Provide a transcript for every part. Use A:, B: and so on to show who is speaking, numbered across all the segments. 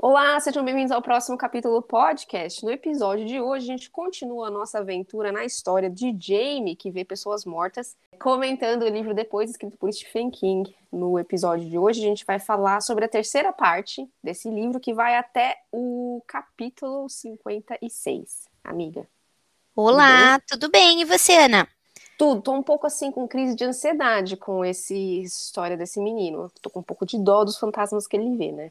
A: Olá, sejam bem-vindos ao próximo capítulo do podcast. No episódio de hoje, a gente continua a nossa aventura na história de Jamie, que vê pessoas mortas, comentando o livro depois, escrito por Stephen King. No episódio de hoje, a gente vai falar sobre a terceira parte desse livro, que vai até o capítulo 56. Amiga.
B: Olá, tudo bem? Tudo bem? E você, Ana?
A: Tudo. Tô um pouco assim com crise de ansiedade com essa história desse menino. Tô com um pouco de dó dos fantasmas que ele vê, né?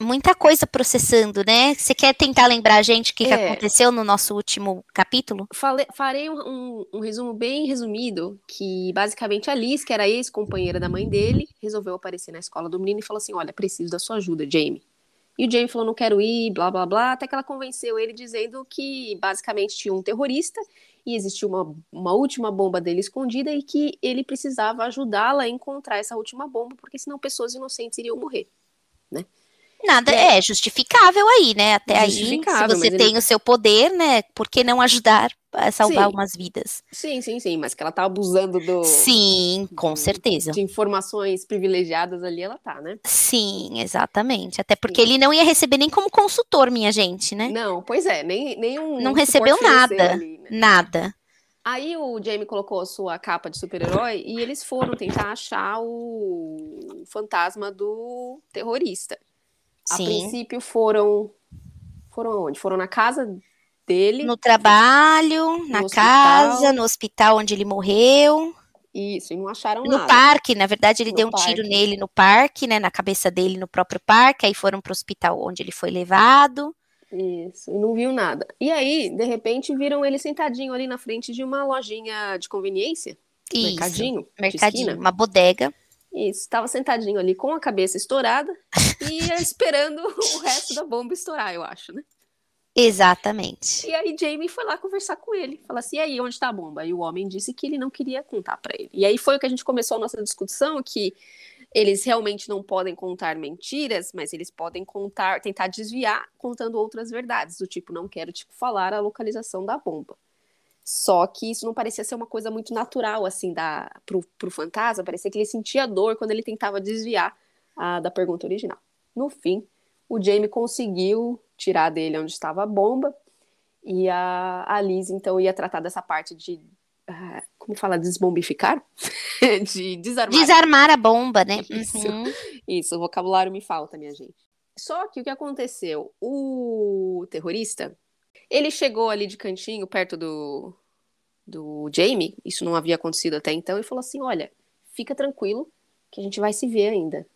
B: Muita coisa processando, né? Você quer tentar lembrar a gente o que, é. que aconteceu no nosso último capítulo?
A: Falei, farei um, um, um, resumo bem resumido, que basicamente a Liz, que era ex-companheira da mãe dele, resolveu aparecer na escola do menino e falou assim, olha, preciso da sua ajuda, Jamie. E o Jamie falou, não quero ir, blá, blá, blá, até que ela convenceu ele dizendo que basicamente tinha um terrorista e existia uma, uma última bomba dele escondida e que ele precisava ajudá-la a encontrar essa última bomba, porque senão pessoas inocentes iriam morrer, né?
B: Nada é. é justificável aí, né? Até aí, se você tem ele... o seu poder, né? Por que não ajudar a salvar sim. umas vidas?
A: Sim, sim, sim. Mas que ela tá abusando do.
B: Sim, com certeza.
A: De informações privilegiadas ali, ela tá, né?
B: Sim, exatamente. Até porque sim. ele não ia receber nem como consultor, minha gente, né?
A: Não, pois é, nem, nem um.
B: Não recebeu nada. Ali, né? Nada.
A: Aí o Jamie colocou a sua capa de super-herói e eles foram tentar achar o fantasma do terrorista. A Sim. princípio foram. Foram onde? Foram na casa dele.
B: No trabalho, no na hospital. casa, no hospital onde ele morreu.
A: Isso, e não acharam
B: no
A: nada.
B: No parque, na verdade, ele no deu um parque. tiro nele no parque, né? Na cabeça dele no próprio parque, aí foram pro hospital onde ele foi levado.
A: Isso, e não viu nada. E aí, de repente, viram ele sentadinho ali na frente de uma lojinha de conveniência.
B: Isso, mercadinho. Mercadinho, uma bodega.
A: Isso, estava sentadinho ali com a cabeça estourada e esperando o resto da bomba estourar, eu acho, né?
B: Exatamente.
A: E aí Jamie foi lá conversar com ele, falar assim, e aí, onde está a bomba? E o homem disse que ele não queria contar para ele. E aí foi o que a gente começou a nossa discussão, que eles realmente não podem contar mentiras, mas eles podem contar, tentar desviar contando outras verdades, do tipo, não quero tipo falar a localização da bomba. Só que isso não parecia ser uma coisa muito natural, assim, da, pro, pro fantasma. Parecia que ele sentia dor quando ele tentava desviar a, da pergunta original. No fim, o Jamie conseguiu tirar dele onde estava a bomba. E a, a Liz, então, ia tratar dessa parte de. Uh, como fala? Desbombificar? de desarmar.
B: Desarmar a bomba, né?
A: Isso, uhum. isso, o vocabulário me falta, minha gente. Só que o que aconteceu? O terrorista, ele chegou ali de cantinho, perto do, do Jamie, isso não havia acontecido até então, e falou assim: Olha, fica tranquilo, que a gente vai se ver ainda.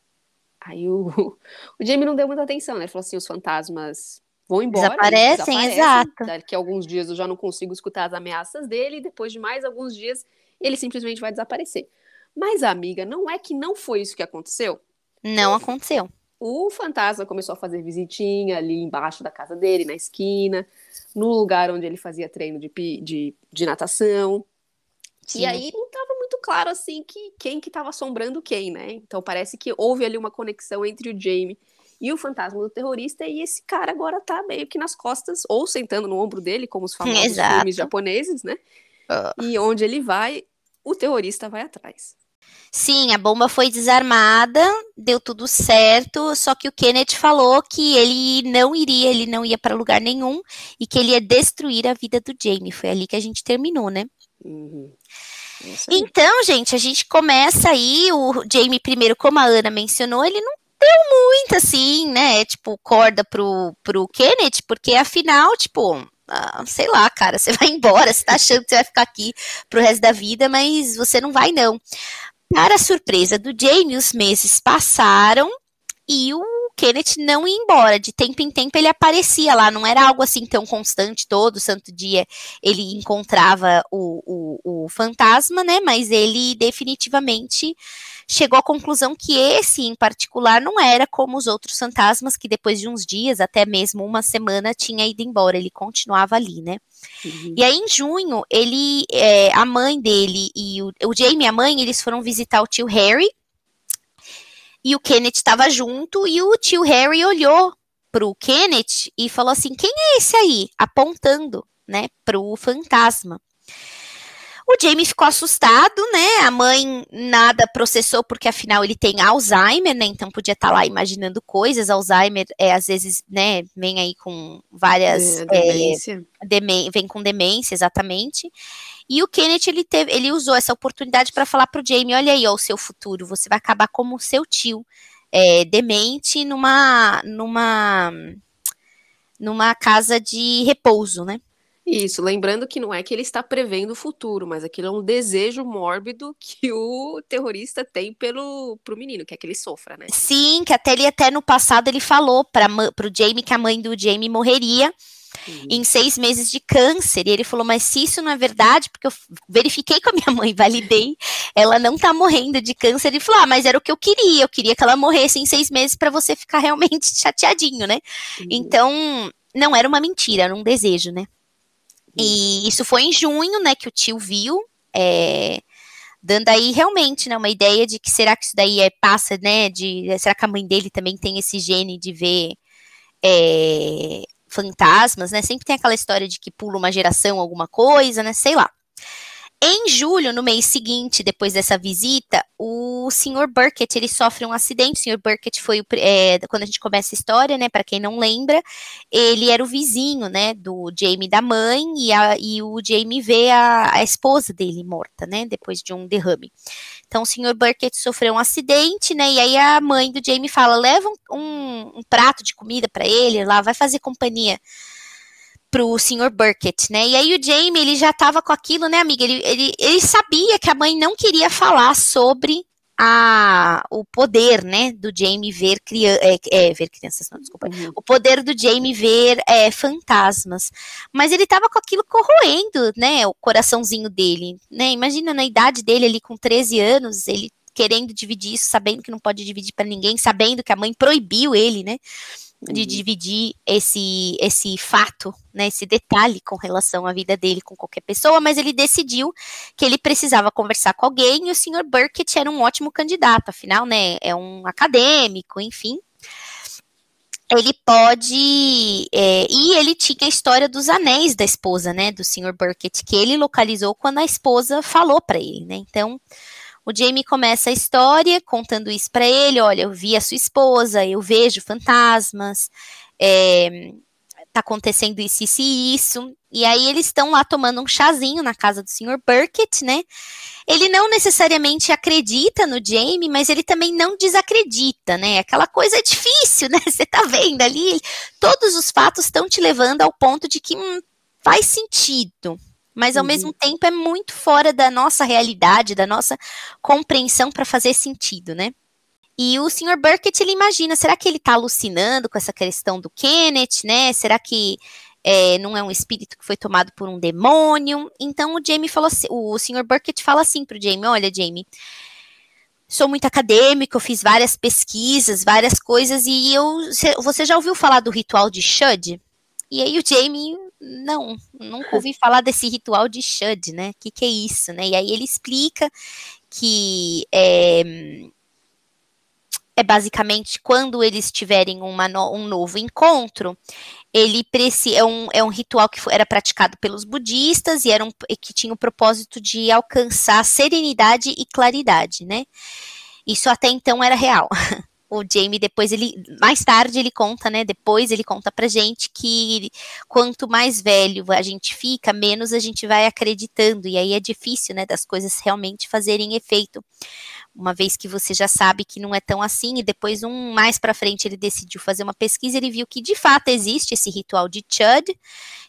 A: Aí o, o Jamie não deu muita atenção, né? Ele falou assim: os fantasmas vão embora.
B: Desaparecem, desaparecem exato.
A: Daqui a alguns dias eu já não consigo escutar as ameaças dele, e depois de mais alguns dias ele simplesmente vai desaparecer. Mas, amiga, não é que não foi isso que aconteceu?
B: Não aconteceu.
A: O fantasma começou a fazer visitinha ali embaixo da casa dele, na esquina no lugar onde ele fazia treino de, de, de natação. Sim. E aí não estava muito claro assim que quem que estava assombrando quem, né? Então parece que houve ali uma conexão entre o Jamie e o fantasma do terrorista, e esse cara agora tá meio que nas costas, ou sentando no ombro dele, como os famosos Exato. filmes japoneses, né? Uh. E onde ele vai, o terrorista vai atrás.
B: Sim, a bomba foi desarmada, deu tudo certo, só que o Kenneth falou que ele não iria, ele não ia para lugar nenhum e que ele ia destruir a vida do Jamie. Foi ali que a gente terminou, né? Uhum. Então, gente, a gente começa aí, o Jamie primeiro, como a Ana mencionou, ele não deu muito assim, né, tipo, corda pro, pro Kenneth, porque afinal, tipo, ah, sei lá, cara, você vai embora, você tá achando que você vai ficar aqui pro resto da vida, mas você não vai não. Para a surpresa do Jamie, os meses passaram e o Kenneth não ia embora. De tempo em tempo ele aparecia lá, não era algo assim tão constante, todo santo dia ele encontrava o, o, o fantasma, né? Mas ele definitivamente chegou à conclusão que esse em particular não era como os outros fantasmas que depois de uns dias, até mesmo uma semana, tinha ido embora, ele continuava ali, né? Uhum. E aí em junho, ele, é, a mãe dele e o, o Jamie e a mãe, eles foram visitar o tio Harry, e o Kenneth estava junto, e o tio Harry olhou pro Kenneth e falou assim: quem é esse aí? Apontando, né, pro fantasma. O Jamie ficou assustado, né? A mãe nada processou, porque afinal ele tem Alzheimer, né? Então podia estar tá lá imaginando coisas. Alzheimer é às vezes, né? Vem aí com várias. É, demência. É, vem com demência, exatamente. E o Kenneth ele teve, ele usou essa oportunidade para falar para o Jamie: olha aí, ó, o seu futuro, você vai acabar como o seu tio, é, demente numa, numa, numa casa de repouso, né?
A: Isso, lembrando que não é que ele está prevendo o futuro, mas aquilo é um desejo mórbido que o terrorista tem pelo pro menino, que é que ele sofra, né?
B: Sim, que até ele até no passado ele falou para pro Jamie que a mãe do Jamie morreria uhum. em seis meses de câncer. E ele falou, mas se isso não é verdade, porque eu verifiquei com a minha mãe, validei, ela não tá morrendo de câncer. Ele falou, ah, mas era o que eu queria, eu queria que ela morresse em seis meses para você ficar realmente chateadinho, né? Uhum. Então, não era uma mentira, era um desejo, né? E isso foi em junho, né, que o tio viu, é, dando aí realmente, né, uma ideia de que será que isso daí é, passa, né, de, será que a mãe dele também tem esse gene de ver é, fantasmas, né, sempre tem aquela história de que pula uma geração alguma coisa, né, sei lá. Em julho, no mês seguinte, depois dessa visita, o Sr. Burkett ele sofre um acidente. O Sr. Burkett foi é, quando a gente começa a história, né? Para quem não lembra, ele era o vizinho, né? Do Jamie da mãe e, a, e o Jamie vê a, a, esposa dele morta, né? Depois de um derrame. Então, o Sr. Burkett sofreu um acidente, né? E aí a mãe do Jamie fala: leva um, um, um prato de comida para ele, lá vai fazer companhia pro Sr. Burkett, né? E aí o Jamie, ele já tava com aquilo, né, amiga? Ele, ele, ele sabia que a mãe não queria falar sobre a, o poder, né, do Jamie ver, criança, é, é, ver crianças, não, desculpa, uhum. o poder do Jamie ver é, fantasmas, mas ele tava com aquilo corroendo, né, o coraçãozinho dele, né, imagina na idade dele ali com 13 anos, ele querendo dividir isso, sabendo que não pode dividir para ninguém, sabendo que a mãe proibiu ele, né, de uhum. dividir esse esse fato, né, esse detalhe com relação à vida dele com qualquer pessoa, mas ele decidiu que ele precisava conversar com alguém e o Sr. Burkett era um ótimo candidato, afinal, né, é um acadêmico, enfim. Ele pode. É, e ele tinha a história dos anéis da esposa, né, do Sr. Burkett, que ele localizou quando a esposa falou para ele, né. Então, o Jamie começa a história contando isso para ele: olha, eu vi a sua esposa, eu vejo fantasmas, é, tá acontecendo isso, isso e isso. E aí eles estão lá tomando um chazinho na casa do Sr. Burkett, né? Ele não necessariamente acredita no Jamie, mas ele também não desacredita, né? Aquela coisa difícil, né? Você tá vendo ali, todos os fatos estão te levando ao ponto de que hum, faz sentido mas ao uhum. mesmo tempo é muito fora da nossa realidade, da nossa compreensão para fazer sentido, né? E o Sr. Burkett, ele imagina, será que ele está alucinando com essa questão do Kenneth, né? Será que é, não é um espírito que foi tomado por um demônio? Então o Jamie falou assim, o Sr. Burkett fala assim pro Jamie, olha, Jamie, sou muito acadêmico, eu fiz várias pesquisas, várias coisas, e eu. Você já ouviu falar do ritual de Shud? E aí o Jamie não, nunca ouvi falar desse ritual de Shud, né? O que, que é isso, né? E aí ele explica que é, é basicamente quando eles tiverem no, um novo encontro, ele é um, é um ritual que era praticado pelos budistas e era um, que tinha o propósito de alcançar serenidade e claridade, né? Isso até então era real. o Jamie depois ele mais tarde ele conta, né? Depois ele conta pra gente que quanto mais velho a gente fica, menos a gente vai acreditando e aí é difícil, né, das coisas realmente fazerem efeito. Uma vez que você já sabe que não é tão assim e depois um mais para frente ele decidiu fazer uma pesquisa, ele viu que de fato existe esse ritual de Chud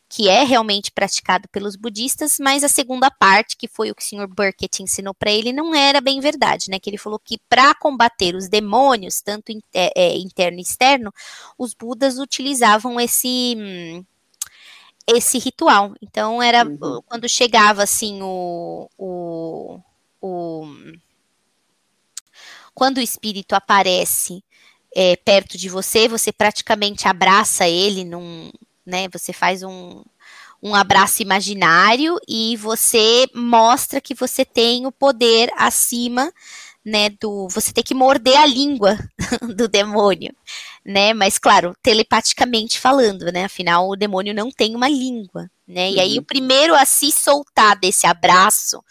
B: que é realmente praticado pelos budistas, mas a segunda parte, que foi o que o Sr. Burkett ensinou para ele, não era bem verdade, né? Que ele falou que para combater os demônios, tanto é, é, interno e externo, os budas utilizavam esse esse ritual. Então era uhum. quando chegava assim o, o, o quando o espírito aparece é, perto de você, você praticamente abraça ele num, né? Você faz um, um abraço imaginário e você mostra que você tem o poder acima, né, do você tem que morder a língua do demônio, né? Mas claro, telepaticamente falando, né? Afinal, o demônio não tem uma língua, né? Uhum. E aí o primeiro a se soltar desse abraço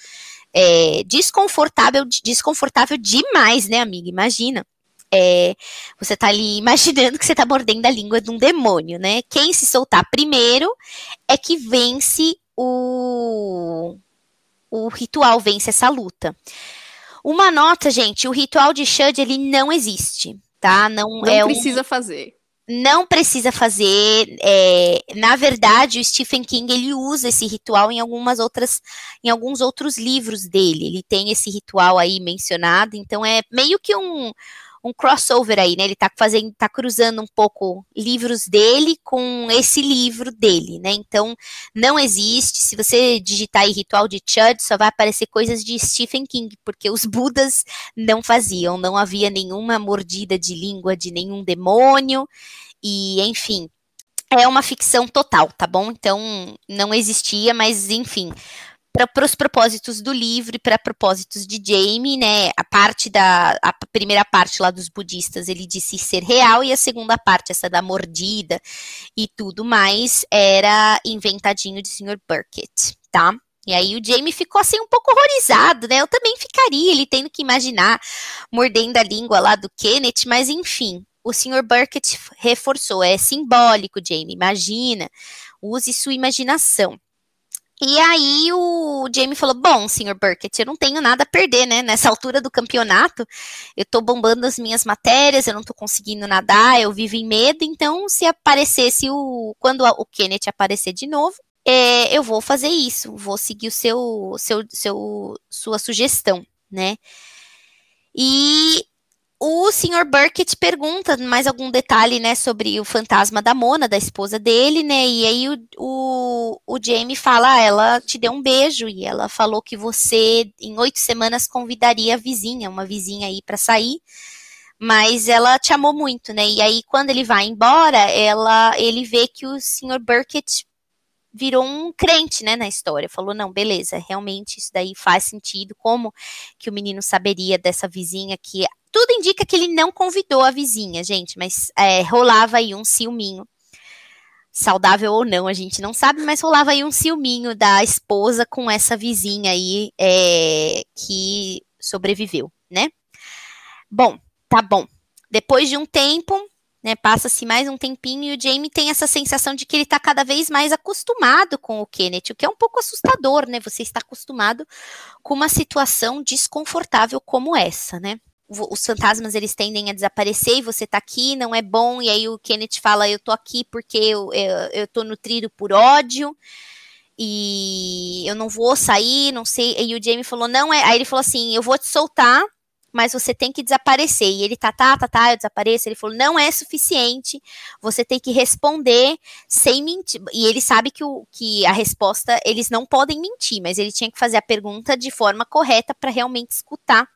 B: é, desconfortável, desconfortável demais, né, amiga? Imagina. É, você tá ali imaginando que você tá mordendo a língua de um demônio, né? Quem se soltar primeiro é que vence o, o ritual, vence essa luta. Uma nota, gente, o ritual de Shud, ele não existe, tá? Não,
A: não
B: é
A: precisa um... fazer
B: não precisa fazer. É, na verdade, o Stephen King ele usa esse ritual em algumas outras, em alguns outros livros dele. Ele tem esse ritual aí mencionado. Então é meio que um um crossover aí, né? Ele tá fazendo, tá cruzando um pouco livros dele com esse livro dele, né? Então, não existe. Se você digitar aí ritual de Chud, só vai aparecer coisas de Stephen King, porque os Budas não faziam, não havia nenhuma mordida de língua de nenhum demônio, e enfim. É uma ficção total, tá bom? Então, não existia, mas enfim, para os propósitos do livro e para propósitos de Jamie, né? A parte da a primeira parte lá dos budistas ele disse ser real e a segunda parte essa da mordida e tudo mais era inventadinho de Sr. Burkett, tá? E aí o Jamie ficou assim um pouco horrorizado, né? Eu também ficaria, ele tendo que imaginar mordendo a língua lá do Kenneth, mas enfim, o Sr. Burkett reforçou, é simbólico, Jamie, imagina, use sua imaginação. E aí o Jamie falou: Bom, senhor Burkett, eu não tenho nada a perder, né? Nessa altura do campeonato, eu tô bombando as minhas matérias, eu não tô conseguindo nadar, eu vivo em medo, então se aparecesse o. Quando o Kenneth aparecer de novo, é, eu vou fazer isso, vou seguir o seu, seu, seu sua sugestão, né? E o Sr. Burkett pergunta mais algum detalhe, né, sobre o fantasma da Mona, da esposa dele, né, e aí o, o, o Jamie fala, ah, ela te deu um beijo, e ela falou que você, em oito semanas, convidaria a vizinha, uma vizinha aí para sair, mas ela te amou muito, né, e aí quando ele vai embora, ela, ele vê que o Sr. Burkett virou um crente, né, na história. Falou, não, beleza, realmente isso daí faz sentido. Como que o menino saberia dessa vizinha que tudo indica que ele não convidou a vizinha, gente, mas é, rolava aí um ciúminho. Saudável ou não, a gente não sabe, mas rolava aí um ciúminho da esposa com essa vizinha aí é, que sobreviveu, né? Bom, tá bom. Depois de um tempo, né, passa-se mais um tempinho e o Jamie tem essa sensação de que ele está cada vez mais acostumado com o Kenneth, o que é um pouco assustador, né? Você está acostumado com uma situação desconfortável como essa, né? Os fantasmas eles tendem a desaparecer e você tá aqui, não é bom, e aí o Kenneth fala, eu tô aqui porque eu, eu, eu tô nutrido por ódio, e eu não vou sair, não sei, e o Jamie falou, não é, aí ele falou assim, eu vou te soltar, mas você tem que desaparecer, e ele tá, tá, tá, tá, eu desapareço, ele falou, não é suficiente, você tem que responder sem mentir, e ele sabe que, o, que a resposta, eles não podem mentir, mas ele tinha que fazer a pergunta de forma correta para realmente escutar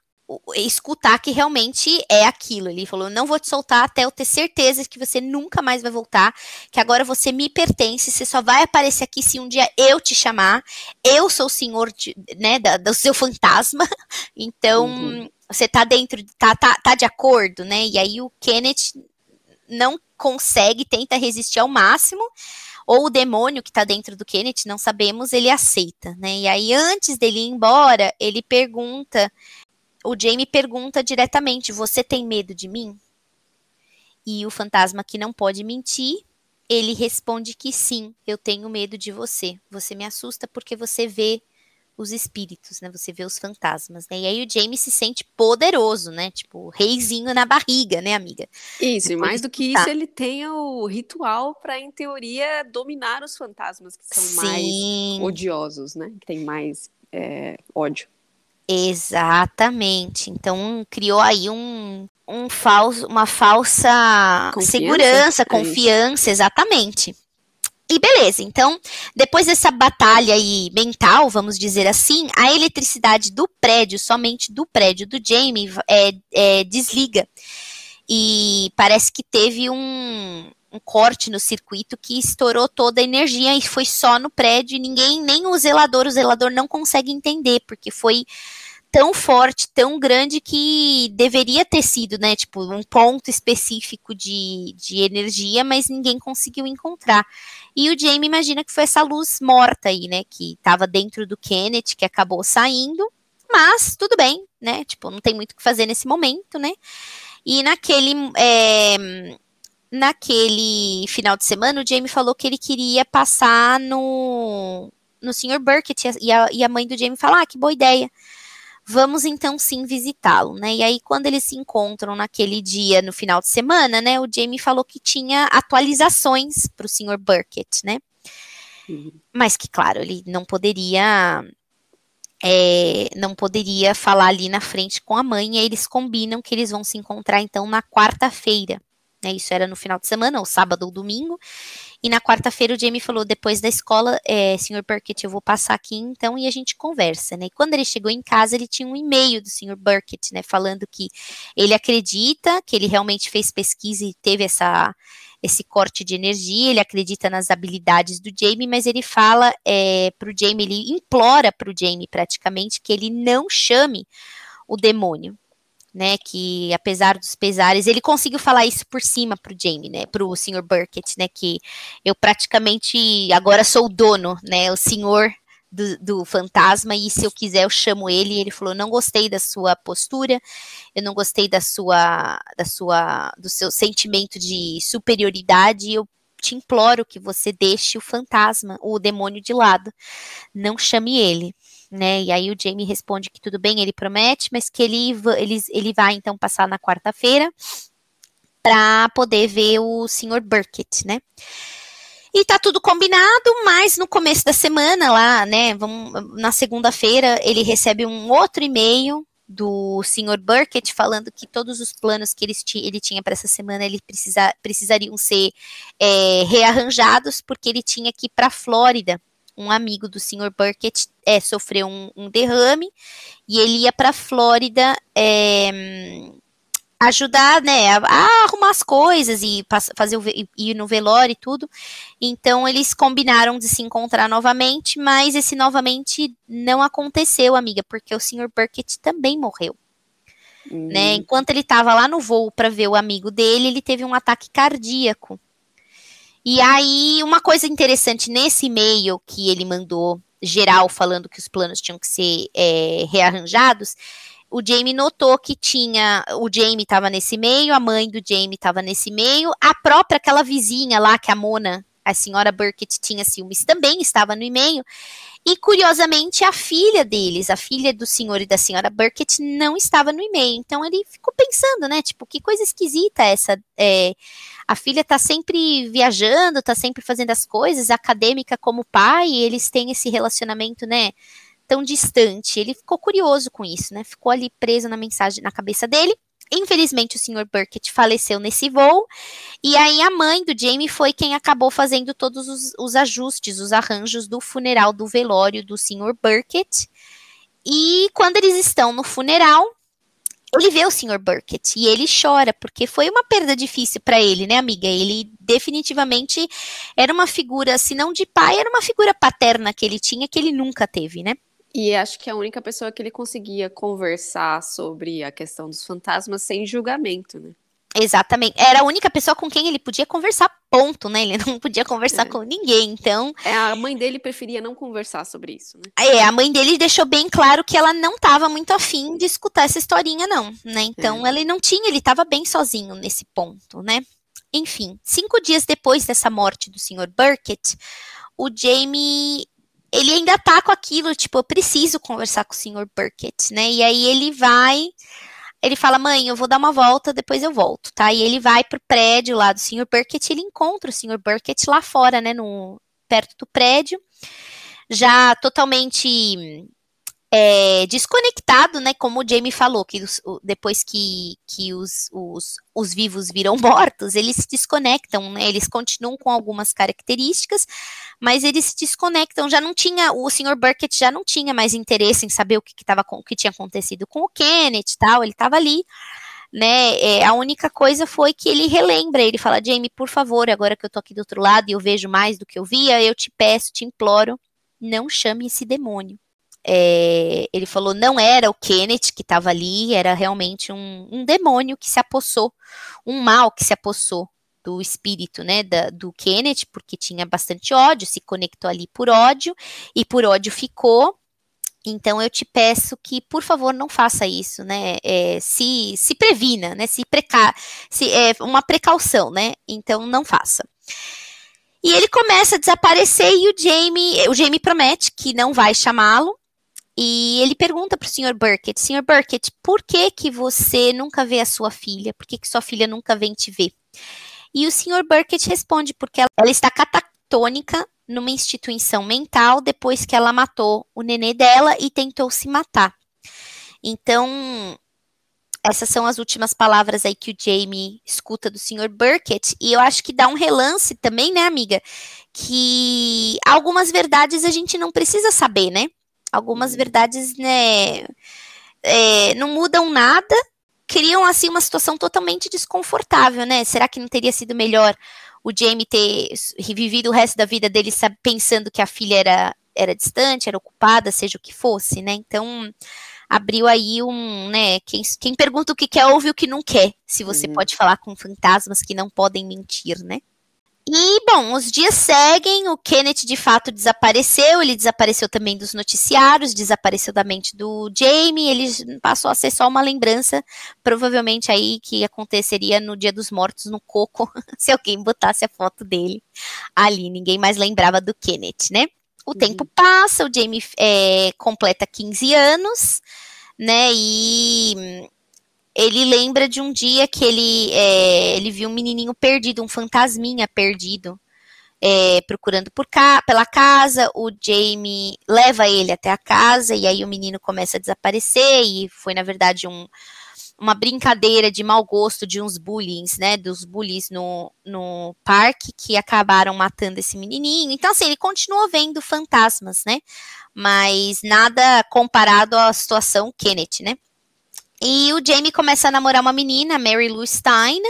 B: escutar que realmente é aquilo. Ele falou: não vou te soltar até eu ter certeza que você nunca mais vai voltar, que agora você me pertence, você só vai aparecer aqui se um dia eu te chamar. Eu sou o senhor de, né, da, do seu fantasma. Então, uhum. você tá dentro, tá, tá, tá de acordo, né? E aí o Kenneth não consegue, tenta resistir ao máximo ou o demônio que está dentro do Kenneth, não sabemos, ele aceita, né? E aí, antes dele ir embora, ele pergunta o Jamie pergunta diretamente: Você tem medo de mim? E o fantasma que não pode mentir, ele responde que sim, eu tenho medo de você. Você me assusta porque você vê os espíritos, né? Você vê os fantasmas, né? E aí o Jamie se sente poderoso, né? Tipo, reizinho na barriga, né, amiga?
A: Isso, Depois e mais do que isso, ele tem o ritual para, em teoria, dominar os fantasmas que são Sim. mais odiosos, né? Que tem mais é, ódio.
B: Exatamente. Então criou aí um, um falso, uma falsa confiança? segurança, é confiança, é exatamente. E beleza, então, depois dessa batalha aí mental, vamos dizer assim, a eletricidade do prédio, somente do prédio do Jamie, é, é, desliga. E parece que teve um, um corte no circuito que estourou toda a energia e foi só no prédio e ninguém, nem o zelador, o zelador não consegue entender, porque foi tão forte, tão grande que deveria ter sido, né, tipo, um ponto específico de, de energia, mas ninguém conseguiu encontrar. E o Jamie imagina que foi essa luz morta aí, né, que estava dentro do Kenneth, que acabou saindo, mas tudo bem, né, tipo, não tem muito o que fazer nesse momento, né, e naquele, é, naquele final de semana, o Jamie falou que ele queria passar no, no Sr. Burkett, e a, e a mãe do Jamie fala, ah, que boa ideia, Vamos então sim visitá-lo, né? E aí, quando eles se encontram naquele dia, no final de semana, né? O Jamie falou que tinha atualizações para o Sr. Burkett, né? Uhum. Mas que, claro, ele não poderia. É, não poderia falar ali na frente com a mãe, e aí eles combinam que eles vão se encontrar então na quarta-feira. Né, isso era no final de semana, ou sábado ou domingo. E na quarta-feira o Jamie falou, depois da escola, é, Sr. Burkett, eu vou passar aqui então e a gente conversa, né? E quando ele chegou em casa, ele tinha um e-mail do Sr. Burkett, né? Falando que ele acredita que ele realmente fez pesquisa e teve essa esse corte de energia, ele acredita nas habilidades do Jamie, mas ele fala é, para o Jamie, ele implora para o Jamie praticamente que ele não chame o demônio, né, que apesar dos pesares, ele conseguiu falar isso por cima pro Jamie, né, pro Sr. Burkett, né, que eu praticamente agora sou o dono, né, o senhor do, do, fantasma e se eu quiser eu chamo ele. E ele falou: não gostei da sua postura, eu não gostei da sua, da sua, do seu sentimento de superioridade. Eu te imploro que você deixe o fantasma, o demônio de lado, não chame ele né? E aí o Jamie responde que tudo bem, ele promete, mas que ele, ele, ele vai então passar na quarta-feira para poder ver o Sr. Burkett, né? E tá tudo combinado, mas no começo da semana lá, né, vamos, na segunda-feira, ele recebe um outro e-mail do Sr. Burkett falando que todos os planos que ele, ele tinha para essa semana ele precisa, precisariam ser é, rearranjados porque ele tinha que ir para a Flórida um amigo do Sr. Burkett é, sofreu um, um, derrame e ele ia para a Flórida é, ajudar, né, a, a, arrumar as coisas e fazer o, ir no velório e tudo. Então eles combinaram de se encontrar novamente, mas esse novamente não aconteceu, amiga, porque o Sr. Burkett também morreu. Hum. Né? Enquanto ele estava lá no voo para ver o amigo dele, ele teve um ataque cardíaco. E aí, uma coisa interessante nesse e-mail que ele mandou geral falando que os planos tinham que ser é, rearranjados, o Jamie notou que tinha, o Jamie estava nesse meio, a mãe do Jamie estava nesse meio, a própria aquela vizinha lá que a Mona, a senhora Burkett tinha ciúmes, também estava no e-mail. E curiosamente, a filha deles, a filha do senhor e da senhora Burkett, não estava no e-mail. Então ele ficou pensando, né? Tipo, que coisa esquisita essa. É, a filha tá sempre viajando, tá sempre fazendo as coisas, acadêmica como pai, e eles têm esse relacionamento, né? Tão distante. Ele ficou curioso com isso, né? Ficou ali preso na mensagem na cabeça dele. Infelizmente, o Sr. Burkett faleceu nesse voo, e aí a mãe do Jamie foi quem acabou fazendo todos os, os ajustes, os arranjos do funeral do velório do Sr. Burkett. E quando eles estão no funeral, ele vê o Sr. Burkett e ele chora, porque foi uma perda difícil para ele, né, amiga? Ele definitivamente era uma figura, se não de pai, era uma figura paterna que ele tinha que ele nunca teve, né?
A: E acho que a única pessoa que ele conseguia conversar sobre a questão dos fantasmas sem julgamento, né?
B: Exatamente. Era a única pessoa com quem ele podia conversar, ponto, né? Ele não podia conversar é. com ninguém, então...
A: É, a mãe dele preferia não conversar sobre isso, né?
B: É, a mãe dele deixou bem claro que ela não estava muito afim de escutar essa historinha, não, né? Então, é. ele não tinha, ele estava bem sozinho nesse ponto, né? Enfim, cinco dias depois dessa morte do Sr. Burkett, o Jamie ele ainda tá com aquilo, tipo, eu preciso conversar com o Sr. Burkett, né? E aí ele vai, ele fala, mãe, eu vou dar uma volta, depois eu volto, tá? E ele vai pro prédio lá do Sr. Burkett, ele encontra o Sr. Burkett lá fora, né, no, perto do prédio, já totalmente é, desconectado, né? Como o Jamie falou, que os, depois que, que os, os, os, vivos viram mortos, eles se desconectam, né? Eles continuam com algumas características, mas eles se desconectam. Já não tinha, o Sr. Burkett já não tinha mais interesse em saber o que, que, tava, o que tinha acontecido com o Kenneth e tal, ele estava ali. Né, é, a única coisa foi que ele relembra, ele fala, Jamie, por favor, agora que eu tô aqui do outro lado e eu vejo mais do que eu via, eu te peço, te imploro, não chame esse demônio é, ele falou não era o Kenneth que estava ali, era realmente um, um, demônio que se apossou, um mal que se apossou do espírito, né, da, do Kenneth, porque tinha bastante ódio, se conectou ali por ódio e por ódio ficou. Então eu te peço que, por favor, não faça isso, né? É, se, se previna, né? Se preca, se é uma precaução, né? Então não faça. E ele começa a desaparecer e o Jamie, o Jamie promete que não vai chamá-lo. E ele pergunta para o Sr. Burkett, Sr. Burkett, por que que você nunca vê a sua filha? Por que que sua filha nunca vem te ver? E o Sr. Burkett responde, porque ela, ela está catatônica numa instituição mental depois que ela matou o nenê dela e tentou se matar. Então, essas são as últimas palavras aí que o Jamie escuta do Sr. Burkett, e eu acho que dá um relance também, né, amiga, que algumas verdades a gente não precisa saber, né? Algumas uhum. verdades, né, é, não mudam nada, criam, assim, uma situação totalmente desconfortável, né? Será que não teria sido melhor o Jamie ter revivido o resto da vida dele pensando que a filha era, era distante, era ocupada, seja o que fosse, né? Então, abriu aí um, né, quem, quem pergunta o que quer ouve o que não quer, se você uhum. pode falar com fantasmas que não podem mentir, né? E, bom, os dias seguem, o Kenneth de fato desapareceu, ele desapareceu também dos noticiários, desapareceu da mente do Jamie, ele passou a ser só uma lembrança, provavelmente aí que aconteceria no Dia dos Mortos no Coco, se alguém botasse a foto dele ali, ninguém mais lembrava do Kenneth, né? O uhum. tempo passa, o Jamie é, completa 15 anos, né, e ele lembra de um dia que ele, é, ele viu um menininho perdido, um fantasminha perdido, é, procurando por cá, pela casa. O Jamie leva ele até a casa e aí o menino começa a desaparecer e foi na verdade um, uma brincadeira de mau gosto de uns bullies, né, dos bullies no, no parque que acabaram matando esse menininho. Então assim, ele continua vendo fantasmas, né? Mas nada comparado à situação Kenneth, né? E o Jamie começa a namorar uma menina, Mary Lou Stein,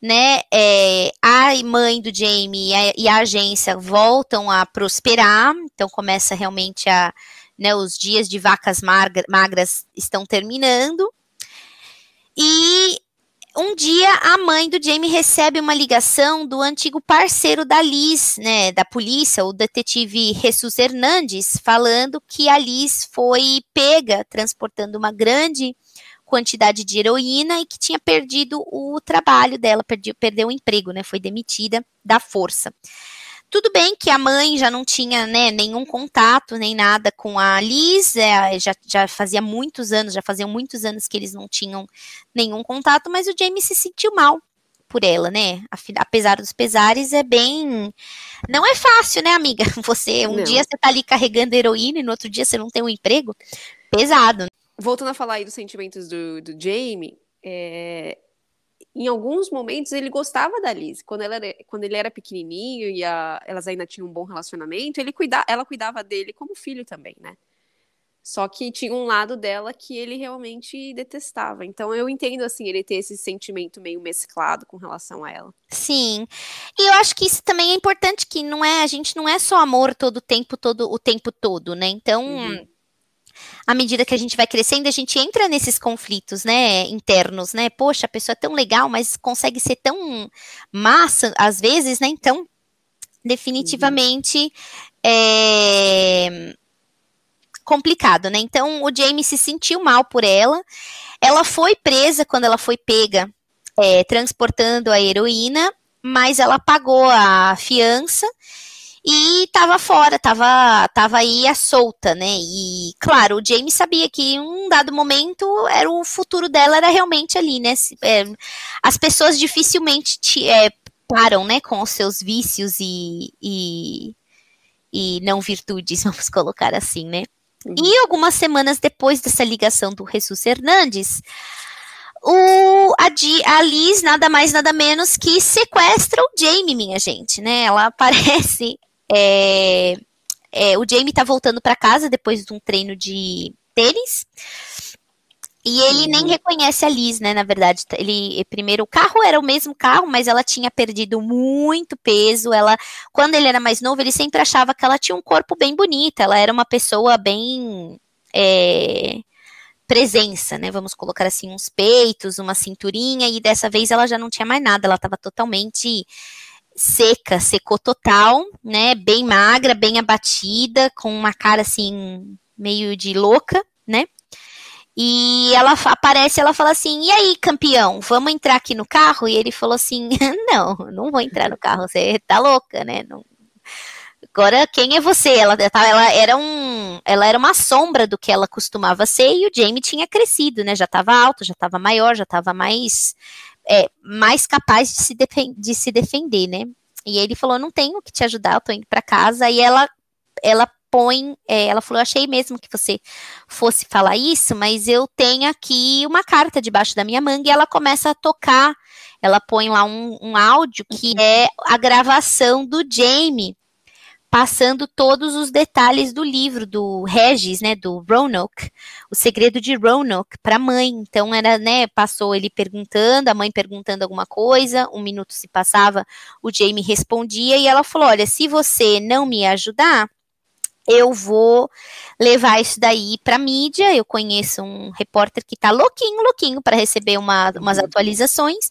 B: né? É, a mãe do Jamie e a, e a, agência voltam a prosperar, então começa realmente a. Né, os dias de vacas magra, magras estão terminando. E um dia a mãe do Jamie recebe uma ligação do antigo parceiro da Liz, né, da polícia, o detetive Jesus Hernandes, falando que a Liz foi pega transportando uma grande quantidade de heroína e que tinha perdido o trabalho dela, perdeu, perdeu o emprego, né? Foi demitida da força. Tudo bem que a mãe já não tinha né, nenhum contato, nem nada com a Liz, é, já, já fazia muitos anos, já faziam muitos anos que eles não tinham nenhum contato, mas o Jamie se sentiu mal por ela, né? Apesar dos pesares, é bem. Não é fácil, né, amiga? Você, um não. dia você tá ali carregando heroína e no outro dia você não tem um emprego. Pesado
A: voltando a falar aí dos sentimentos do, do Jamie, é, em alguns momentos ele gostava da Liz. Quando, ela era, quando ele era pequenininho e a, elas ainda tinham um bom relacionamento, ele cuida, ela cuidava dele como filho também, né? Só que tinha um lado dela que ele realmente detestava. Então eu entendo assim ele ter esse sentimento meio mesclado com relação a ela.
B: Sim. E eu acho que isso também é importante que não é, a gente não é só amor todo o tempo, todo o tempo todo, né? Então, uhum à medida que a gente vai crescendo, a gente entra nesses conflitos, né, internos, né? Poxa, a pessoa é tão legal, mas consegue ser tão massa às vezes, né? Então, definitivamente uhum. é complicado, né? Então, o Jamie se sentiu mal por ela. Ela foi presa quando ela foi pega é, transportando a heroína, mas ela pagou a fiança e tava fora, tava, tava aí a solta, né? E claro, o James sabia que em um dado momento era o futuro dela era realmente ali, né? É, as pessoas dificilmente te, é, param, né, com os seus vícios e, e, e não virtudes, vamos colocar assim, né? Uhum. E algumas semanas depois dessa ligação do Jesus Hernandes, o, a, a, Liz, nada mais, nada menos que sequestra o Jamie, minha gente, né? Ela aparece é, é, o Jamie tá voltando para casa depois de um treino de tênis. E ele nem reconhece a Liz, né? Na verdade, ele primeiro o carro era o mesmo carro, mas ela tinha perdido muito peso. Ela, quando ele era mais novo, ele sempre achava que ela tinha um corpo bem bonito. Ela era uma pessoa bem é, presença, né? Vamos colocar assim uns peitos, uma cinturinha. E dessa vez ela já não tinha mais nada. Ela estava totalmente seca, secou total, né? Bem magra, bem abatida, com uma cara assim meio de louca, né? E ela aparece, ela fala assim: "E aí, campeão, vamos entrar aqui no carro?" E ele falou assim: "Não, não vou entrar no carro, você tá louca, né? Não... Agora, quem é você? Ela, ela era um, ela era uma sombra do que ela costumava ser e o Jamie tinha crescido, né? Já estava alto, já estava maior, já estava mais é, mais capaz de se, de se defender, né? E ele falou: "Não tenho que te ajudar, eu tô indo para casa". E ela ela põe, é, ela falou, achei mesmo que você fosse falar isso, mas eu tenho aqui uma carta debaixo da minha manga e ela começa a tocar, ela põe lá um, um áudio que uhum. é a gravação do Jamie, passando todos os detalhes do livro do Regis, né, do Roanoke, o segredo de Roanoke para a mãe. Então era, né, passou ele perguntando, a mãe perguntando alguma coisa, um minuto se passava, o Jamie respondia e ela falou: "Olha, se você não me ajudar, eu vou levar isso daí para mídia. Eu conheço um repórter que está louquinho, louquinho para receber uma, umas uhum. atualizações.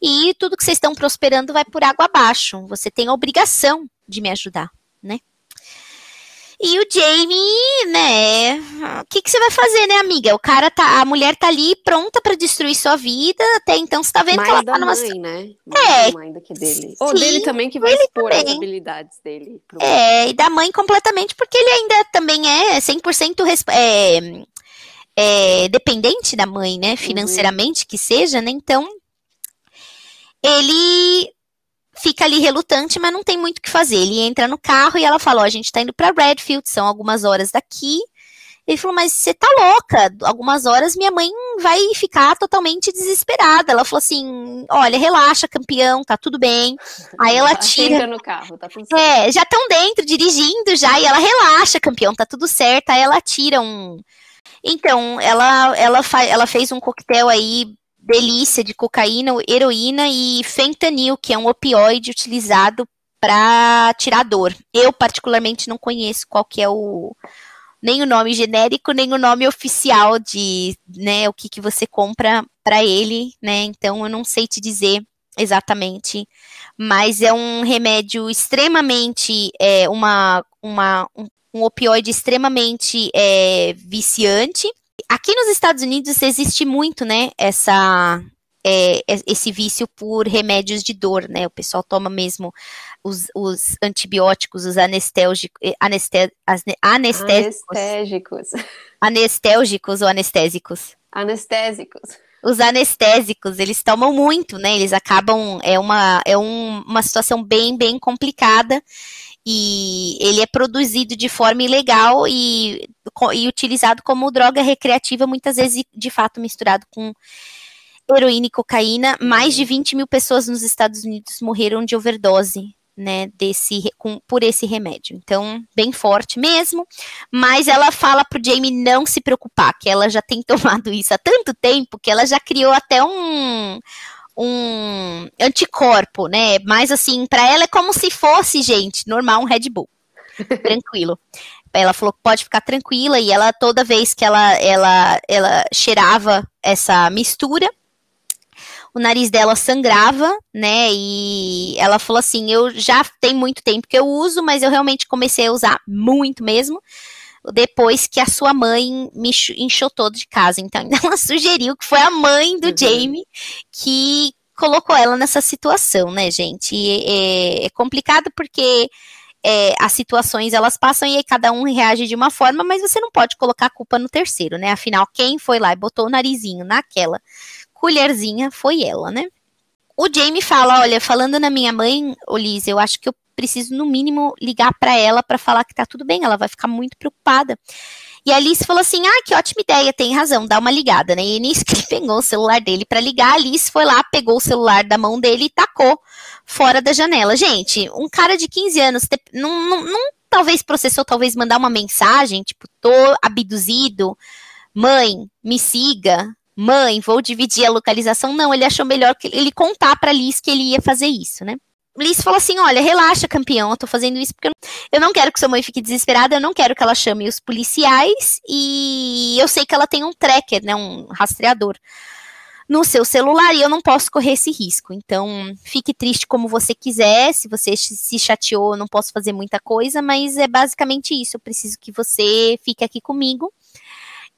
B: E tudo que vocês estão prosperando vai por água abaixo. Você tem a obrigação de me ajudar, né? E o Jamie, né? O que, que você vai fazer, né, amiga? O cara tá. A mulher tá ali pronta para destruir sua vida. Até então você tá vendo
A: Mais
B: que ela
A: da
B: tá numa.
A: Mãe, né? Mais é. Da mãe do que dele. Ou dele também, que vai expor também. as habilidades dele.
B: Pro... É, e da mãe completamente, porque ele ainda também é 100% resp... é, é, dependente da mãe, né? Uhum. Financeiramente uhum. que seja, né? Então. Ele fica ali relutante, mas não tem muito o que fazer. Ele entra no carro e ela fala: Ó, a gente tá indo para Redfield, são algumas horas daqui. Ele falou, mas você tá louca? Algumas horas minha mãe vai ficar totalmente desesperada. Ela falou assim: olha, relaxa, campeão, tá tudo bem. Aí ela tira.
A: no carro, tá tudo
B: certo. É, já estão dentro, dirigindo já, e ela relaxa, campeão, tá tudo certo. Aí ela tira um. Então, ela, ela, ela fez um coquetel aí delícia de cocaína, heroína e fentanil, que é um opioide utilizado para tirar dor. Eu particularmente não conheço qual que é o nem o nome genérico, nem o nome oficial de, né, o que que você compra para ele, né? Então eu não sei te dizer exatamente, mas é um remédio extremamente é, uma, uma um, um opioide extremamente é, viciante Aqui nos Estados Unidos existe muito, né, essa, é, esse vício por remédios de dor, né? O pessoal toma mesmo os, os antibióticos, os anestésicos, aneste, anestésicos.
A: Anestésicos.
B: Anestésicos ou anestésicos?
A: Anestésicos.
B: Os anestésicos, eles tomam muito, né? Eles acabam, é uma, é um, uma situação bem, bem complicada e ele é produzido de forma ilegal e, e utilizado como droga recreativa, muitas vezes de fato misturado com heroína e cocaína. Mais de 20 mil pessoas nos Estados Unidos morreram de overdose né, desse, com, por esse remédio. Então, bem forte mesmo. Mas ela fala pro Jamie não se preocupar, que ela já tem tomado isso há tanto tempo que ela já criou até um, um anticorpo, né? Mas assim, para ela é como se fosse, gente, normal um Red Bull. Tranquilo. Ela falou que pode ficar tranquila e ela toda vez que ela ela ela cheirava essa mistura, o nariz dela sangrava, né? E ela falou assim: "Eu já tem muito tempo que eu uso, mas eu realmente comecei a usar muito mesmo." Depois que a sua mãe me enxotou de casa. Então, ela sugeriu que foi a mãe do uhum. Jamie que colocou ela nessa situação, né, gente? É, é complicado porque é, as situações elas passam e aí cada um reage de uma forma, mas você não pode colocar a culpa no terceiro, né? Afinal, quem foi lá e botou o narizinho naquela colherzinha foi ela, né? O Jamie fala, olha, falando na minha mãe, Olise, eu acho que eu preciso, no mínimo, ligar para ela para falar que tá tudo bem. Ela vai ficar muito preocupada. E a Alice falou assim: ah, que ótima ideia, tem razão, dá uma ligada, né? E nisso que ele pegou o celular dele para ligar, a Alice foi lá, pegou o celular da mão dele e tacou fora da janela. Gente, um cara de 15 anos, não, não, não talvez processou, talvez mandar uma mensagem, tipo, tô abduzido, mãe, me siga, mãe, vou dividir a localização. Não, ele achou melhor que ele contar para Liz que ele ia fazer isso, né? Liz falou assim: olha, relaxa, campeão, eu tô fazendo isso porque eu não quero que sua mãe fique desesperada, eu não quero que ela chame os policiais e eu sei que ela tem um tracker, né, um rastreador no seu celular e eu não posso correr esse risco. Então, fique triste como você quiser, se você se chateou, eu não posso fazer muita coisa, mas é basicamente isso. Eu preciso que você fique aqui comigo.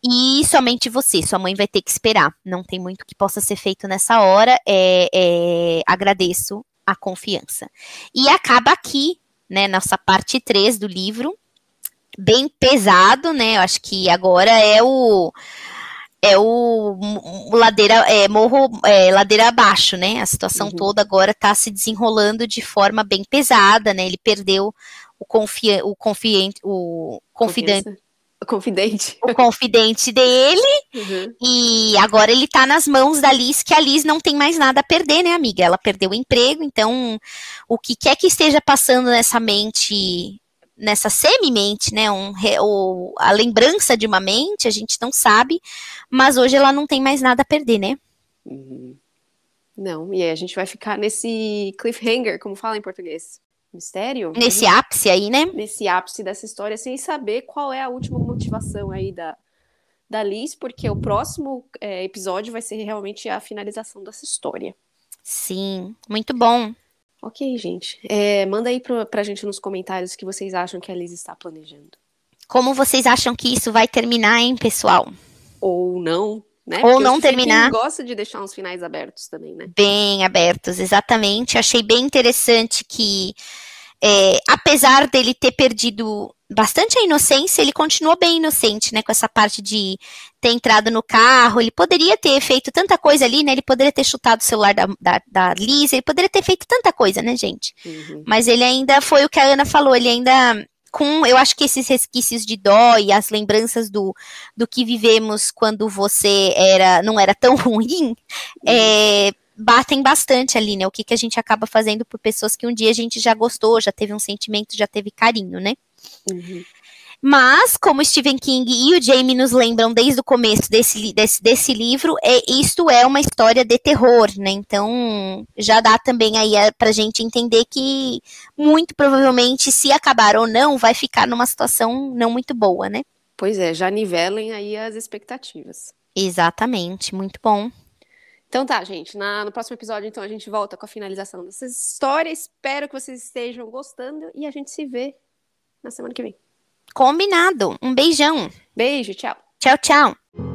B: E somente você, sua mãe vai ter que esperar. Não tem muito que possa ser feito nessa hora. É, é, agradeço a confiança. E acaba aqui, né, nossa parte 3 do livro, bem pesado, né? Eu acho que agora é o é o, o ladeira é, morro é, ladeira abaixo, né? A situação uhum. toda agora está se desenrolando de forma bem pesada, né? Ele perdeu o confi o confiante o confidente
A: o confidente.
B: O confidente dele. Uhum. E agora ele tá nas mãos da Liz, que a Liz não tem mais nada a perder, né, amiga? Ela perdeu o emprego, então o que quer que esteja passando nessa mente, nessa semi-mente, né? Um, o, a lembrança de uma mente, a gente não sabe, mas hoje ela não tem mais nada a perder, né?
A: Uhum. Não, e aí a gente vai ficar nesse cliffhanger, como fala em português mistério.
B: Nesse ápice aí, né?
A: Nesse ápice dessa história, sem saber qual é a última motivação aí da, da Liz, porque o próximo é, episódio vai ser realmente a finalização dessa história.
B: Sim, muito bom.
A: Ok, gente. É, manda aí pra, pra gente nos comentários o que vocês acham que a Liz está planejando.
B: Como vocês acham que isso vai terminar, hein, pessoal?
A: Ou não, né?
B: Ou Porque não terminar.
A: gosta de deixar uns finais abertos também, né?
B: Bem abertos, exatamente. Achei bem interessante que é, apesar dele ter perdido bastante a inocência, ele continuou bem inocente, né? Com essa parte de ter entrado no carro. Ele poderia ter feito tanta coisa ali, né? Ele poderia ter chutado o celular da, da, da Lisa, ele poderia ter feito tanta coisa, né, gente? Uhum. Mas ele ainda foi o que a Ana falou, ele ainda. Com, eu acho que esses resquícios de dó e as lembranças do, do que vivemos quando você era não era tão ruim, é, batem bastante ali, né? O que, que a gente acaba fazendo por pessoas que um dia a gente já gostou, já teve um sentimento, já teve carinho, né? Uhum. Mas, como Stephen King e o Jamie nos lembram desde o começo desse, desse, desse livro, é, isto é uma história de terror, né? Então, já dá também aí pra gente entender que, muito provavelmente, se acabar ou não, vai ficar numa situação não muito boa, né?
A: Pois é, já nivelem aí as expectativas.
B: Exatamente, muito bom.
A: Então tá, gente. Na, no próximo episódio, então, a gente volta com a finalização dessa história. Espero que vocês estejam gostando e a gente se vê na semana que vem.
B: Combinado. Um beijão.
A: Beijo, tchau.
B: Tchau, tchau.